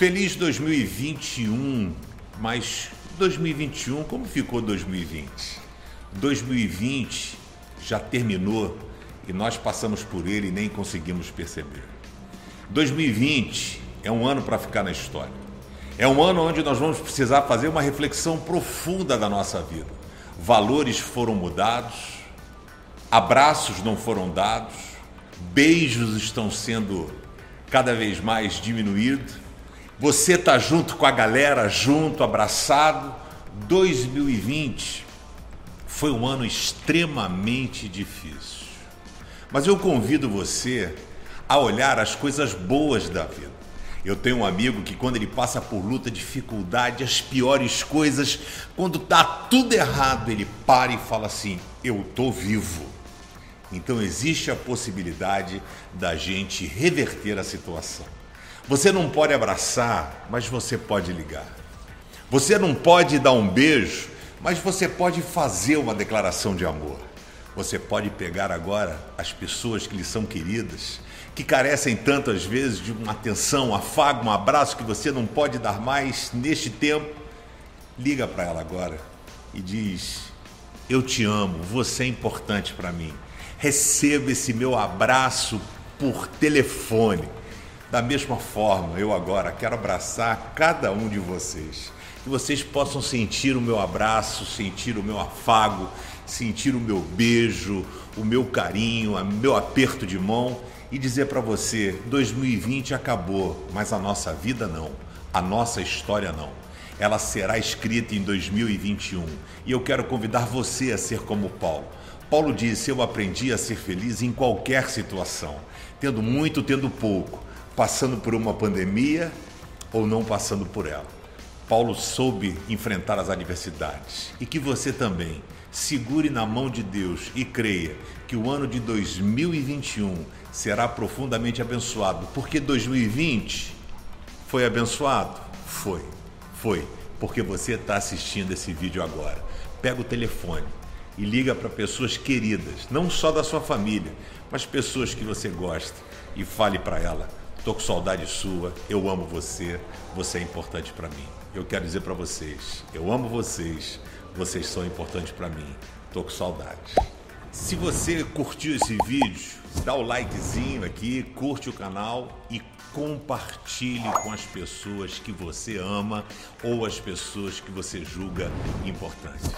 Feliz 2021, mas 2021, como ficou 2020? 2020 já terminou e nós passamos por ele e nem conseguimos perceber. 2020 é um ano para ficar na história. É um ano onde nós vamos precisar fazer uma reflexão profunda da nossa vida. Valores foram mudados, abraços não foram dados, beijos estão sendo cada vez mais diminuídos você está junto com a galera, junto, abraçado. 2020 foi um ano extremamente difícil. Mas eu convido você a olhar as coisas boas da vida. Eu tenho um amigo que quando ele passa por luta, dificuldade, as piores coisas, quando tá tudo errado, ele para e fala assim: "Eu tô vivo". Então existe a possibilidade da gente reverter a situação. Você não pode abraçar, mas você pode ligar. Você não pode dar um beijo, mas você pode fazer uma declaração de amor. Você pode pegar agora as pessoas que lhe são queridas, que carecem tantas vezes de uma atenção, um afago, um abraço que você não pode dar mais neste tempo. Liga para ela agora e diz: Eu te amo, você é importante para mim. Receba esse meu abraço por telefone da mesma forma, eu agora quero abraçar cada um de vocês. Que vocês possam sentir o meu abraço, sentir o meu afago, sentir o meu beijo, o meu carinho, o meu aperto de mão e dizer para você: 2020 acabou, mas a nossa vida não, a nossa história não. Ela será escrita em 2021 e eu quero convidar você a ser como Paulo. Paulo disse: Eu aprendi a ser feliz em qualquer situação, tendo muito, tendo pouco passando por uma pandemia ou não passando por ela. Paulo soube enfrentar as adversidades e que você também segure na mão de Deus e creia que o ano de 2021 será profundamente abençoado, porque 2020 foi abençoado? Foi, foi, porque você está assistindo esse vídeo agora. Pega o telefone e liga para pessoas queridas, não só da sua família, mas pessoas que você gosta e fale para ela Tô com saudade sua, eu amo você, você é importante para mim. Eu quero dizer para vocês, eu amo vocês, vocês são importantes para mim. Tô com saudade. Se você curtiu esse vídeo, dá o likezinho aqui, curte o canal e compartilhe com as pessoas que você ama ou as pessoas que você julga importantes.